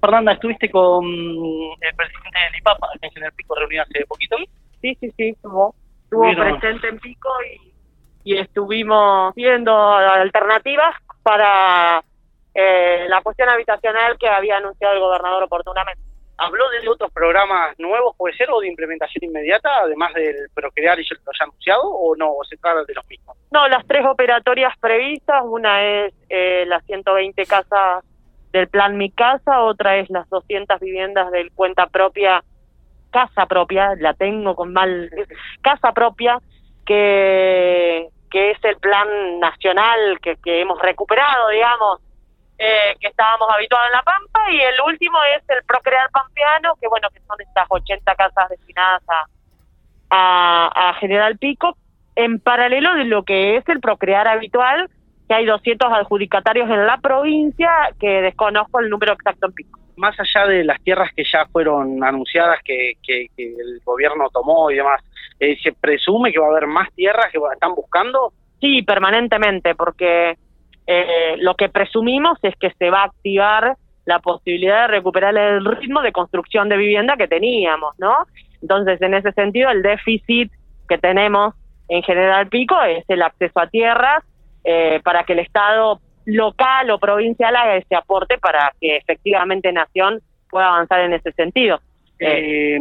Fernanda, estuviste con el presidente del IPAPA en el Pico reunido hace poquito. Sí, sí, sí, estuvo, estuvo presente en Pico y, y estuvimos viendo alternativas para eh, la cuestión habitacional que había anunciado el gobernador oportunamente. ¿Habló de otros programas nuevos, puede ser, o de implementación inmediata, además del Procrear y lo haya anunciado, o no, o se trata de los mismos? No, las tres operatorias previstas, una es eh, las 120 casas del plan Mi Casa, otra es las 200 viviendas del cuenta propia, casa propia, la tengo con mal, casa propia, que, que es el plan nacional que, que hemos recuperado, digamos, eh, que estábamos habituados en La Pampa, y el último es el Procrear Pampeano, que bueno, que son estas 80 casas destinadas a, a, a General Pico, en paralelo de lo que es el Procrear habitual, que hay 200 adjudicatarios en la provincia, que desconozco el número exacto en pico. Más allá de las tierras que ya fueron anunciadas, que, que, el gobierno tomó y demás, eh, ¿se presume que va a haber más tierras que están buscando? Sí, permanentemente, porque eh, lo que presumimos es que se va a activar la posibilidad de recuperar el ritmo de construcción de vivienda que teníamos, ¿no? Entonces, en ese sentido, el déficit que tenemos en General Pico es el acceso a tierras eh, para que el Estado local o provincial haga ese aporte para que efectivamente Nación pueda avanzar en ese sentido. Eh,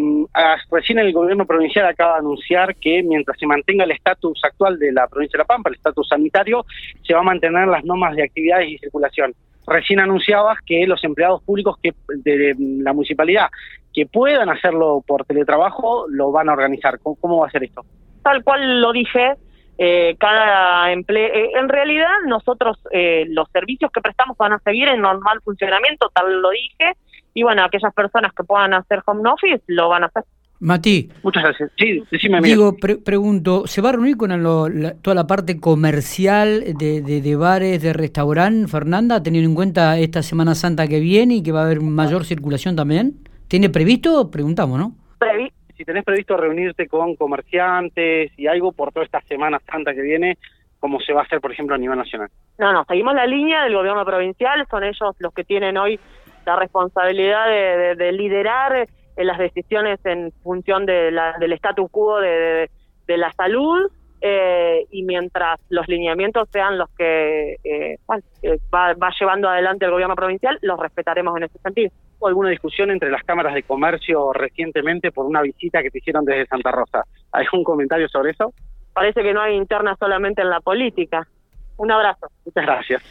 recién el gobierno provincial acaba de anunciar que mientras se mantenga el estatus actual de la provincia de La Pampa, el estatus sanitario, se va a mantener las normas de actividades y circulación. Recién anunciabas que los empleados públicos que de la municipalidad que puedan hacerlo por teletrabajo lo van a organizar. ¿Cómo, va a ser esto? Tal cual lo dije, eh, cada empleo. Eh, en realidad, nosotros eh, los servicios que prestamos van a seguir en normal funcionamiento, tal lo dije, y bueno, aquellas personas que puedan hacer home office lo van a hacer. Mati. Muchas gracias. Sí, decime. Digo, pregunto, ¿se va a reunir con toda la parte comercial de, de, bares, de restaurante, Fernanda, teniendo en cuenta esta Semana Santa que viene y que va a haber mayor circulación también? ¿Tiene previsto? Preguntamos, ¿no? Tenés previsto reunirte con comerciantes y algo por toda esta Semana Santa que viene, como se va a hacer, por ejemplo, a nivel nacional. No, no, seguimos la línea del gobierno provincial, son ellos los que tienen hoy la responsabilidad de, liderar eh, las decisiones en función de la, del status quo de, la salud eh, y mientras los lineamientos sean los que eh, va, va, llevando adelante el gobierno provincial, los respetaremos en ese sentido. ¿Hubo alguna discusión entre las cámaras de comercio recientemente por una visita que te hicieron desde Santa Rosa? ¿Hay ¿Algún comentario sobre eso? Parece que no hay interna solamente en la política. Un abrazo. Muchas gracias.